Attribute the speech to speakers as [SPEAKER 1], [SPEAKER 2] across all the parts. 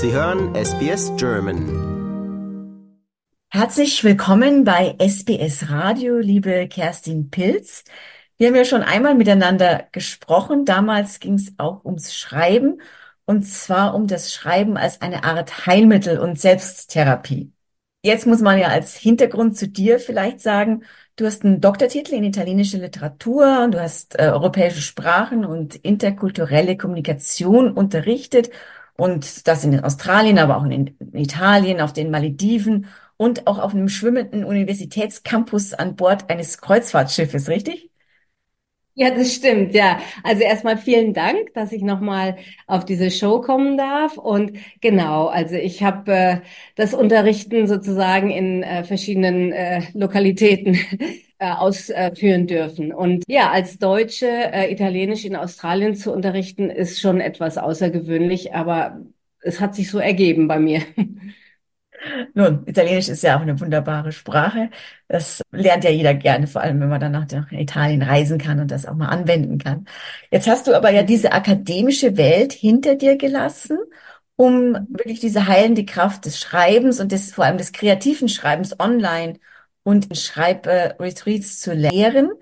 [SPEAKER 1] Sie hören SBS German.
[SPEAKER 2] Herzlich willkommen bei SBS Radio, liebe Kerstin Pilz. Wir haben ja schon einmal miteinander gesprochen. Damals ging es auch ums Schreiben und zwar um das Schreiben als eine Art Heilmittel und Selbsttherapie. Jetzt muss man ja als Hintergrund zu dir vielleicht sagen, du hast einen Doktortitel in italienische Literatur, du hast äh, europäische Sprachen und interkulturelle Kommunikation unterrichtet und das in Australien, aber auch in Italien, auf den Malediven und auch auf einem schwimmenden Universitätscampus an Bord eines Kreuzfahrtschiffes, richtig?
[SPEAKER 3] Ja, das stimmt, ja. Also erstmal vielen Dank, dass ich nochmal auf diese Show kommen darf. Und genau, also ich habe äh, das Unterrichten sozusagen in äh, verschiedenen äh, Lokalitäten äh, ausführen dürfen. Und ja, als Deutsche äh, Italienisch in Australien zu unterrichten, ist schon etwas außergewöhnlich, aber es hat sich so ergeben bei mir.
[SPEAKER 2] Nun, Italienisch ist ja auch eine wunderbare Sprache. Das lernt ja jeder gerne, vor allem wenn man dann nach Italien reisen kann und das auch mal anwenden kann. Jetzt hast du aber ja diese akademische Welt hinter dir gelassen, um wirklich diese heilende Kraft des Schreibens und des, vor allem des kreativen Schreibens online und Schreibretreats zu lehren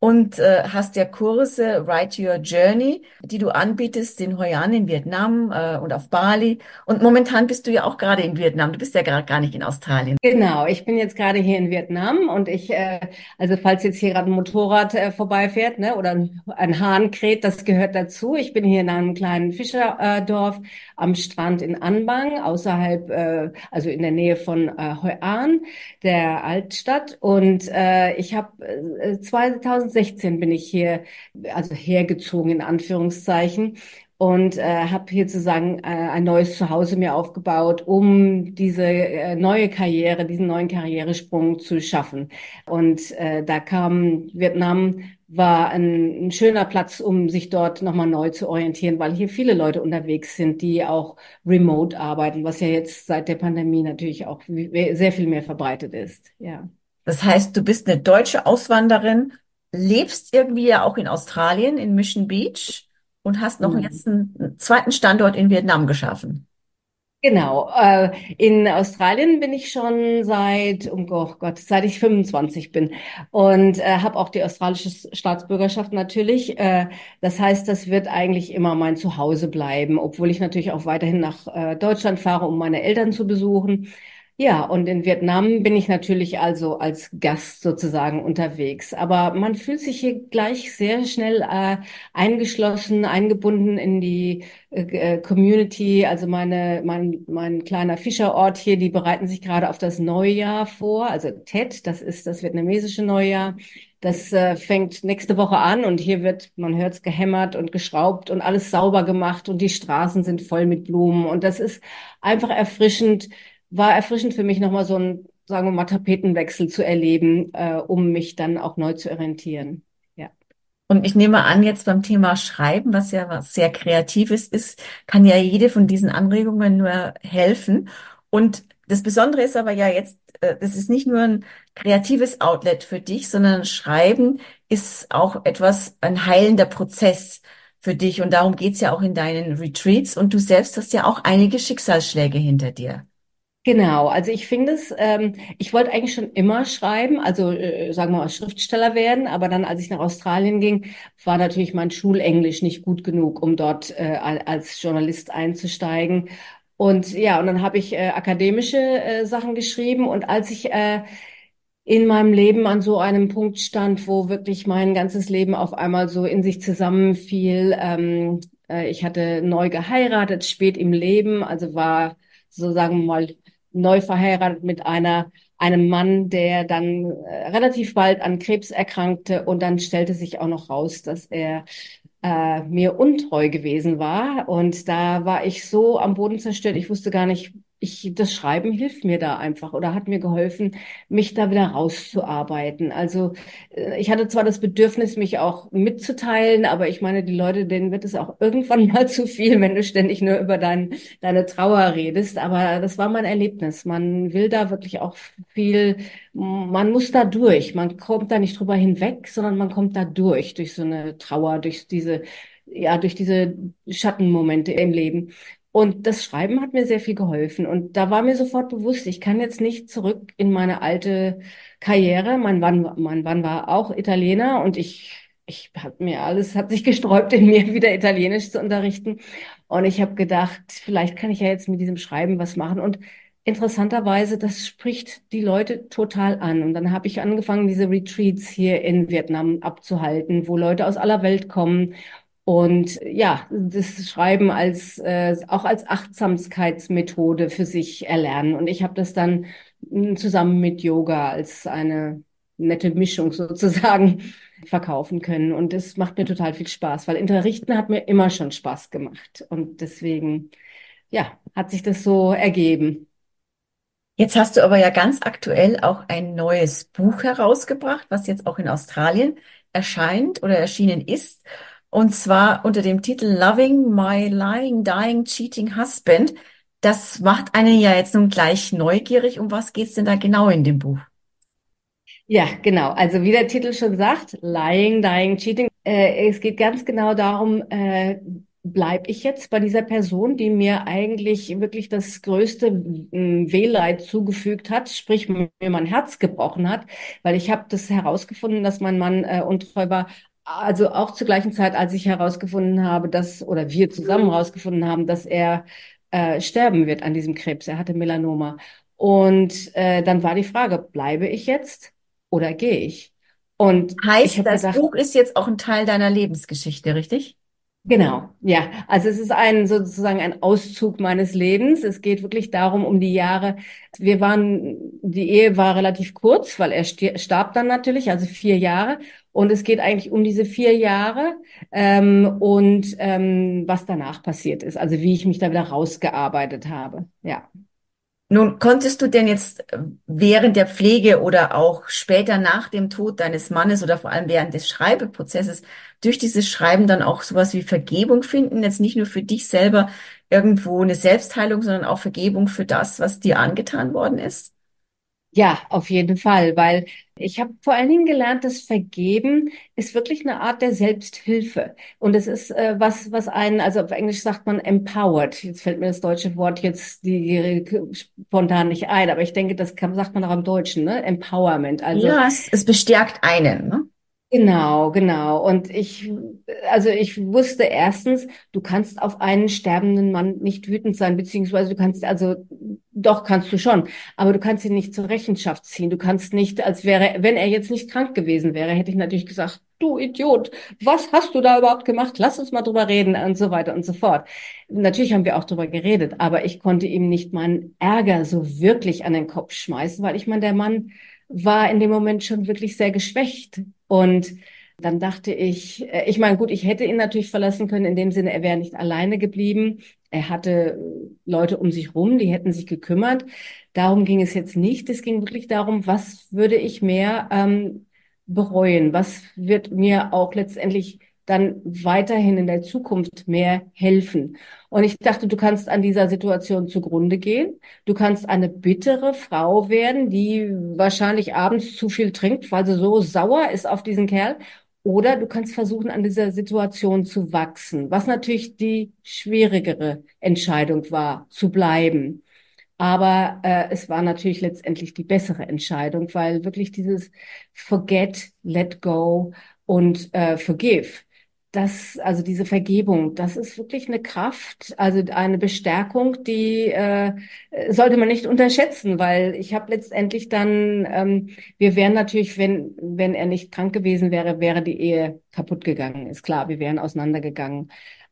[SPEAKER 2] und äh, hast ja Kurse Write Your Journey, die du anbietest in Hoi An in Vietnam äh, und auf Bali. Und momentan bist du ja auch gerade in Vietnam. Du bist ja gerade gar nicht in Australien.
[SPEAKER 3] Genau, ich bin jetzt gerade hier in Vietnam und ich, äh, also falls jetzt hier gerade ein Motorrad äh, vorbeifährt, ne, oder ein Hahn kräht, das gehört dazu. Ich bin hier in einem kleinen Fischerdorf am Strand in Anbang, außerhalb, äh, also in der Nähe von äh, Hoi An, der Altstadt. Und äh, ich habe äh, 2000 2016 bin ich hier, also hergezogen in Anführungszeichen und äh, habe hier sozusagen äh, ein neues Zuhause mir aufgebaut, um diese äh, neue Karriere, diesen neuen Karrieresprung zu schaffen. Und äh, da kam Vietnam war ein, ein schöner Platz, um sich dort nochmal neu zu orientieren, weil hier viele Leute unterwegs sind, die auch remote arbeiten, was ja jetzt seit der Pandemie natürlich auch sehr viel mehr verbreitet ist. Ja.
[SPEAKER 2] Das heißt, du bist eine deutsche Auswanderin lebst irgendwie ja auch in Australien, in Mission Beach und hast noch mhm. jetzt einen zweiten Standort in Vietnam geschaffen.
[SPEAKER 3] Genau. Äh, in Australien bin ich schon seit, oh Gott, seit ich 25 bin und äh, habe auch die australische Staatsbürgerschaft natürlich. Äh, das heißt, das wird eigentlich immer mein Zuhause bleiben, obwohl ich natürlich auch weiterhin nach äh, Deutschland fahre, um meine Eltern zu besuchen. Ja, und in Vietnam bin ich natürlich also als Gast sozusagen unterwegs. Aber man fühlt sich hier gleich sehr schnell äh, eingeschlossen, eingebunden in die äh, äh Community. Also meine, mein, mein kleiner Fischerort hier, die bereiten sich gerade auf das Neujahr vor. Also Tet, das ist das vietnamesische Neujahr. Das äh, fängt nächste Woche an und hier wird, man hört es gehämmert und geschraubt und alles sauber gemacht und die Straßen sind voll mit Blumen. Und das ist einfach erfrischend war erfrischend für mich nochmal so ein, sagen wir mal, Tapetenwechsel zu erleben, äh, um mich dann auch neu zu orientieren. Ja.
[SPEAKER 2] Und ich nehme an, jetzt beim Thema Schreiben, was ja was sehr Kreatives ist, kann ja jede von diesen Anregungen nur helfen. Und das Besondere ist aber ja jetzt, äh, das ist nicht nur ein kreatives Outlet für dich, sondern Schreiben ist auch etwas, ein heilender Prozess für dich. Und darum geht's ja auch in deinen Retreats. Und du selbst hast ja auch einige Schicksalsschläge hinter dir.
[SPEAKER 3] Genau, also ich finde es, ähm, ich wollte eigentlich schon immer schreiben, also äh, sagen wir mal Schriftsteller werden, aber dann, als ich nach Australien ging, war natürlich mein Schulenglisch nicht gut genug, um dort äh, als Journalist einzusteigen. Und ja, und dann habe ich äh, akademische äh, Sachen geschrieben und als ich äh, in meinem Leben an so einem Punkt stand, wo wirklich mein ganzes Leben auf einmal so in sich zusammenfiel, ähm, äh, ich hatte neu geheiratet, spät im Leben, also war so sagen wir mal neu verheiratet mit einer einem Mann, der dann äh, relativ bald an Krebs erkrankte und dann stellte sich auch noch raus, dass er äh, mir untreu gewesen war. Und da war ich so am Boden zerstört. Ich wusste gar nicht, ich, das Schreiben hilft mir da einfach oder hat mir geholfen, mich da wieder rauszuarbeiten. Also äh, ich hatte zwar das Bedürfnis, mich auch mitzuteilen, aber ich meine, die Leute, denen wird es auch irgendwann mal zu viel, wenn du ständig nur über dein, deine Trauer redest. Aber das war mein Erlebnis. Man will da wirklich auch viel, man muss da durch. Man kommt da nicht drüber hinweg, sondern man kommt da durch, durch so eine Trauer, durch diese ja, durch diese Schattenmomente im Leben. Und das Schreiben hat mir sehr viel geholfen. Und da war mir sofort bewusst, ich kann jetzt nicht zurück in meine alte Karriere. Mein Mann, mein Mann war auch Italiener und ich, ich habe mir alles, hat sich gesträubt, in mir wieder Italienisch zu unterrichten. Und ich habe gedacht, vielleicht kann ich ja jetzt mit diesem Schreiben was machen. Und interessanterweise, das spricht die Leute total an. Und dann habe ich angefangen, diese Retreats hier in Vietnam abzuhalten, wo Leute aus aller Welt kommen und ja, das Schreiben als äh, auch als Achtsamkeitsmethode für sich erlernen. Und ich habe das dann hm, zusammen mit Yoga als eine nette Mischung sozusagen verkaufen können. Und das macht mir total viel Spaß, weil Unterrichten hat mir immer schon Spaß gemacht. Und deswegen, ja, hat sich das so ergeben.
[SPEAKER 2] Jetzt hast du aber ja ganz aktuell auch ein neues Buch herausgebracht, was jetzt auch in Australien erscheint oder erschienen ist. Und zwar unter dem Titel Loving My Lying, Dying, Cheating Husband. Das macht einen ja jetzt nun gleich neugierig. Um was geht's denn da genau in dem Buch?
[SPEAKER 3] Ja, genau. Also wie der Titel schon sagt, Lying, Dying, Cheating. Äh, es geht ganz genau darum, äh, bleibe ich jetzt bei dieser Person, die mir eigentlich wirklich das größte äh, Wehleid zugefügt hat, sprich mir mein Herz gebrochen hat, weil ich habe das herausgefunden, dass mein Mann äh, untreu war, also auch zur gleichen Zeit, als ich herausgefunden habe, dass, oder wir zusammen mhm. herausgefunden haben, dass er äh, sterben wird an diesem Krebs. Er hatte Melanoma. Und äh, dann war die Frage, bleibe ich jetzt oder gehe ich?
[SPEAKER 2] Und heißt, das gedacht, Buch ist jetzt auch ein Teil deiner Lebensgeschichte, richtig?
[SPEAKER 3] Genau, ja. Also es ist ein sozusagen ein Auszug meines Lebens. Es geht wirklich darum, um die Jahre. Wir waren, die Ehe war relativ kurz, weil er starb dann natürlich, also vier Jahre. Und es geht eigentlich um diese vier Jahre ähm, und ähm, was danach passiert ist, also wie ich mich da wieder rausgearbeitet habe. Ja.
[SPEAKER 2] Nun, konntest du denn jetzt äh, während der Pflege oder auch später nach dem Tod deines Mannes oder vor allem während des Schreibeprozesses durch dieses Schreiben dann auch sowas wie Vergebung finden? Jetzt nicht nur für dich selber irgendwo eine Selbstheilung, sondern auch Vergebung für das, was dir angetan worden ist?
[SPEAKER 3] Ja, auf jeden Fall, weil ich habe vor allen Dingen gelernt, dass Vergeben ist wirklich eine Art der Selbsthilfe. Und es ist äh, was, was einen, also auf Englisch sagt man empowered. Jetzt fällt mir das deutsche Wort jetzt die, die spontan nicht ein, aber ich denke, das kann, sagt man auch im Deutschen, ne? Empowerment.
[SPEAKER 2] Also ja, es, es bestärkt einen. Ne?
[SPEAKER 3] Genau, genau. Und ich, also ich wusste erstens, du kannst auf einen sterbenden Mann nicht wütend sein, beziehungsweise du kannst, also doch kannst du schon, aber du kannst ihn nicht zur Rechenschaft ziehen. Du kannst nicht, als wäre, wenn er jetzt nicht krank gewesen wäre, hätte ich natürlich gesagt, du Idiot, was hast du da überhaupt gemacht? Lass uns mal drüber reden und so weiter und so fort. Natürlich haben wir auch drüber geredet, aber ich konnte ihm nicht meinen Ärger so wirklich an den Kopf schmeißen, weil ich meine, der Mann war in dem Moment schon wirklich sehr geschwächt. Und dann dachte ich, äh, ich meine, gut, ich hätte ihn natürlich verlassen können, in dem Sinne, er wäre nicht alleine geblieben. Er hatte Leute um sich rum, die hätten sich gekümmert. Darum ging es jetzt nicht. Es ging wirklich darum, was würde ich mehr ähm, bereuen? Was wird mir auch letztendlich dann weiterhin in der Zukunft mehr helfen. Und ich dachte, du kannst an dieser Situation zugrunde gehen. Du kannst eine bittere Frau werden, die wahrscheinlich abends zu viel trinkt, weil sie so sauer ist auf diesen Kerl. Oder du kannst versuchen, an dieser Situation zu wachsen, was natürlich die schwierigere Entscheidung war, zu bleiben. Aber äh, es war natürlich letztendlich die bessere Entscheidung, weil wirklich dieses Forget, Let Go und äh, Forgive das, also diese Vergebung, das ist wirklich eine Kraft, also eine Bestärkung, die äh, sollte man nicht unterschätzen, weil ich habe letztendlich dann, ähm, wir wären natürlich, wenn wenn er nicht krank gewesen wäre, wäre die Ehe kaputt gegangen, ist klar, wir wären auseinandergegangen.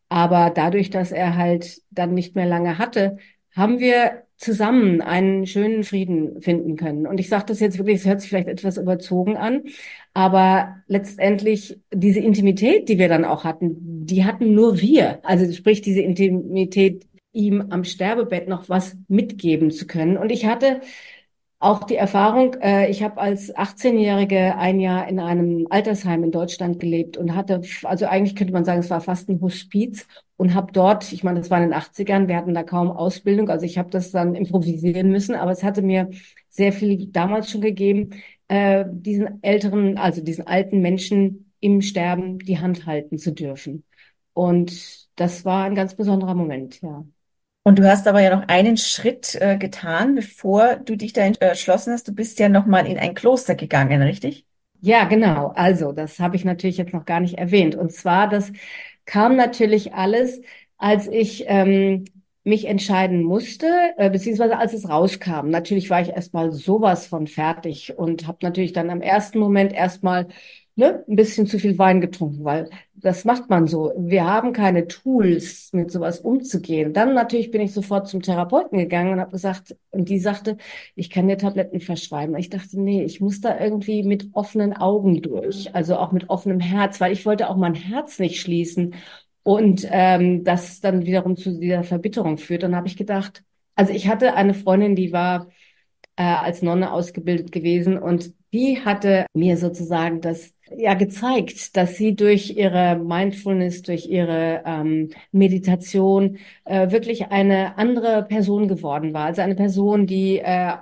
[SPEAKER 3] Aber dadurch, dass er halt dann nicht mehr lange hatte, haben wir zusammen einen schönen Frieden finden können. Und ich sage das jetzt wirklich, es hört sich vielleicht etwas überzogen an, aber letztendlich diese Intimität, die wir dann auch hatten, die hatten nur wir. Also sprich diese Intimität, ihm am Sterbebett noch was mitgeben zu können. Und ich hatte auch die Erfahrung, äh, ich habe als 18-Jährige ein Jahr in einem Altersheim in Deutschland gelebt und hatte, also eigentlich könnte man sagen, es war fast ein Hospiz und habe dort, ich meine, das war in den 80ern, wir hatten da kaum Ausbildung, also ich habe das dann improvisieren müssen, aber es hatte mir sehr viel damals schon gegeben, äh, diesen älteren, also diesen alten Menschen im Sterben die Hand halten zu dürfen. Und das war ein ganz besonderer Moment, ja.
[SPEAKER 2] Und du hast aber ja noch einen Schritt äh, getan, bevor du dich da entschlossen hast. Du bist ja noch mal in ein Kloster gegangen, richtig?
[SPEAKER 3] Ja, genau. Also, das habe ich natürlich jetzt noch gar nicht erwähnt. Und zwar, das kam natürlich alles, als ich ähm, mich entscheiden musste, äh, beziehungsweise als es rauskam. Natürlich war ich erstmal sowas von fertig und habe natürlich dann am ersten Moment erstmal ne, ein bisschen zu viel Wein getrunken, weil das macht man so. Wir haben keine Tools, mit sowas umzugehen. Dann natürlich bin ich sofort zum Therapeuten gegangen und habe gesagt, und die sagte, ich kann dir Tabletten verschreiben. Ich dachte, nee, ich muss da irgendwie mit offenen Augen durch, also auch mit offenem Herz, weil ich wollte auch mein Herz nicht schließen und ähm, das dann wiederum zu dieser Verbitterung führt. Dann habe ich gedacht, also ich hatte eine Freundin, die war äh, als Nonne ausgebildet gewesen und die hatte mir sozusagen das ja gezeigt, dass sie durch ihre Mindfulness, durch ihre ähm, Meditation äh, wirklich eine andere Person geworden war. Also eine Person, die äh,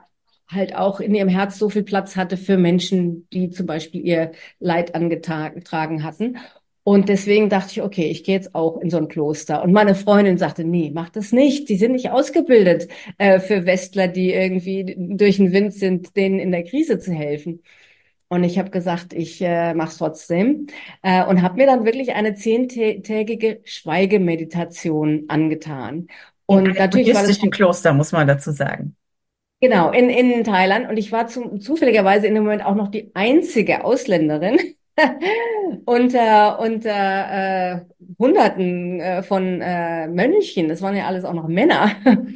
[SPEAKER 3] halt auch in ihrem Herz so viel Platz hatte für Menschen, die zum Beispiel ihr Leid angetragen hatten. Und deswegen dachte ich, okay, ich gehe jetzt auch in so ein Kloster. Und meine Freundin sagte, nee, mach das nicht. Die sind nicht ausgebildet äh, für Westler, die irgendwie durch den Wind sind, denen in der Krise zu helfen. Und ich habe gesagt, ich äh, mache es trotzdem äh, und habe mir dann wirklich eine zehntägige Schweigemeditation angetan. Und
[SPEAKER 2] in natürlich war das ein Kloster, muss man dazu sagen.
[SPEAKER 3] Genau, in, in Thailand. Und ich war zu, zufälligerweise in dem Moment auch noch die einzige Ausländerin unter unter äh, Hunderten äh, von äh, Mönchen. Das waren ja alles auch noch Männer.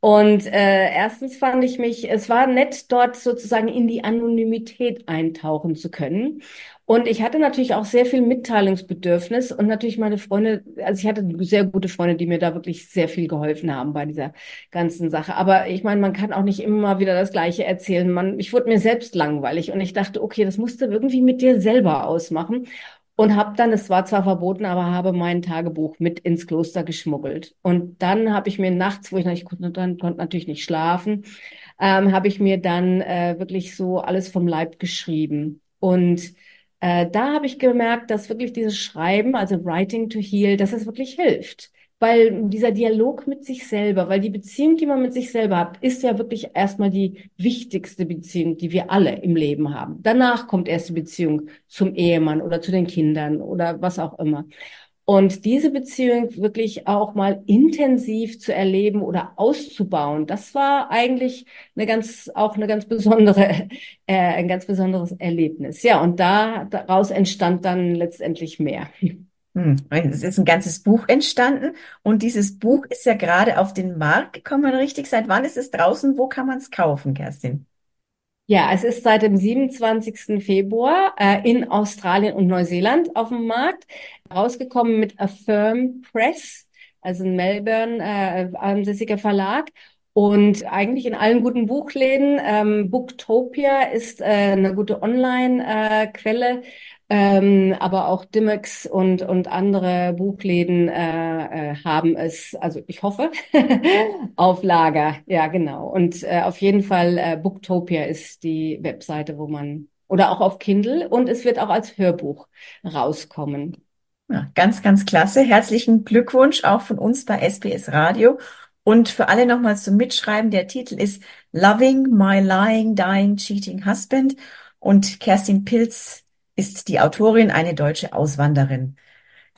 [SPEAKER 3] Und äh, erstens fand ich mich, es war nett, dort sozusagen in die Anonymität eintauchen zu können. Und ich hatte natürlich auch sehr viel Mitteilungsbedürfnis und natürlich meine Freunde, also ich hatte sehr gute Freunde, die mir da wirklich sehr viel geholfen haben bei dieser ganzen Sache. Aber ich meine, man kann auch nicht immer wieder das Gleiche erzählen. Man, ich wurde mir selbst langweilig und ich dachte, okay, das musst du irgendwie mit dir selber ausmachen. Und habe dann, es war zwar verboten, aber habe mein Tagebuch mit ins Kloster geschmuggelt. Und dann habe ich mir nachts, wo ich, ich konnte, dann, konnte natürlich nicht schlafen, ähm, habe ich mir dann äh, wirklich so alles vom Leib geschrieben. Und äh, da habe ich gemerkt, dass wirklich dieses Schreiben, also Writing to Heal, dass es wirklich hilft. Weil dieser Dialog mit sich selber, weil die Beziehung, die man mit sich selber hat, ist ja wirklich erstmal die wichtigste Beziehung, die wir alle im Leben haben. Danach kommt erst die Beziehung zum Ehemann oder zu den Kindern oder was auch immer. Und diese Beziehung wirklich auch mal intensiv zu erleben oder auszubauen, das war eigentlich eine ganz, auch eine ganz besondere, äh, ein ganz besonderes Erlebnis. Ja, und da, daraus entstand dann letztendlich mehr.
[SPEAKER 2] Hm, es ist ein ganzes Buch entstanden und dieses Buch ist ja gerade auf den Markt gekommen, richtig? Seit wann ist es draußen? Wo kann man es kaufen, Kerstin?
[SPEAKER 3] Ja, es ist seit dem 27. Februar äh, in Australien und Neuseeland auf dem Markt rausgekommen mit Affirm Press, also ein Melbourne äh, ansässiger Verlag. Und eigentlich in allen guten Buchläden. Ähm, Booktopia ist äh, eine gute Online-Quelle, äh, ähm, aber auch Dimex und, und andere Buchläden äh, äh, haben es, also ich hoffe, auf Lager. Ja, genau. Und äh, auf jeden Fall äh, Booktopia ist die Webseite, wo man, oder auch auf Kindle und es wird auch als Hörbuch rauskommen.
[SPEAKER 2] Ja, ganz, ganz klasse. Herzlichen Glückwunsch auch von uns bei SBS Radio. Und für alle nochmals zum Mitschreiben, der Titel ist Loving My Lying, Dying, Cheating Husband. Und Kerstin Pilz ist die Autorin, eine deutsche Auswanderin.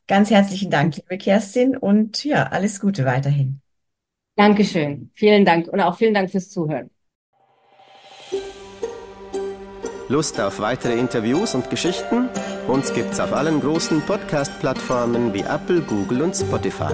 [SPEAKER 2] Ganz herzlichen Dank, liebe Kerstin, und ja, alles Gute weiterhin.
[SPEAKER 3] Dankeschön. Vielen Dank und auch vielen Dank fürs Zuhören.
[SPEAKER 1] Lust auf weitere Interviews und Geschichten? Uns gibt's auf allen großen Podcast-Plattformen wie Apple, Google und Spotify.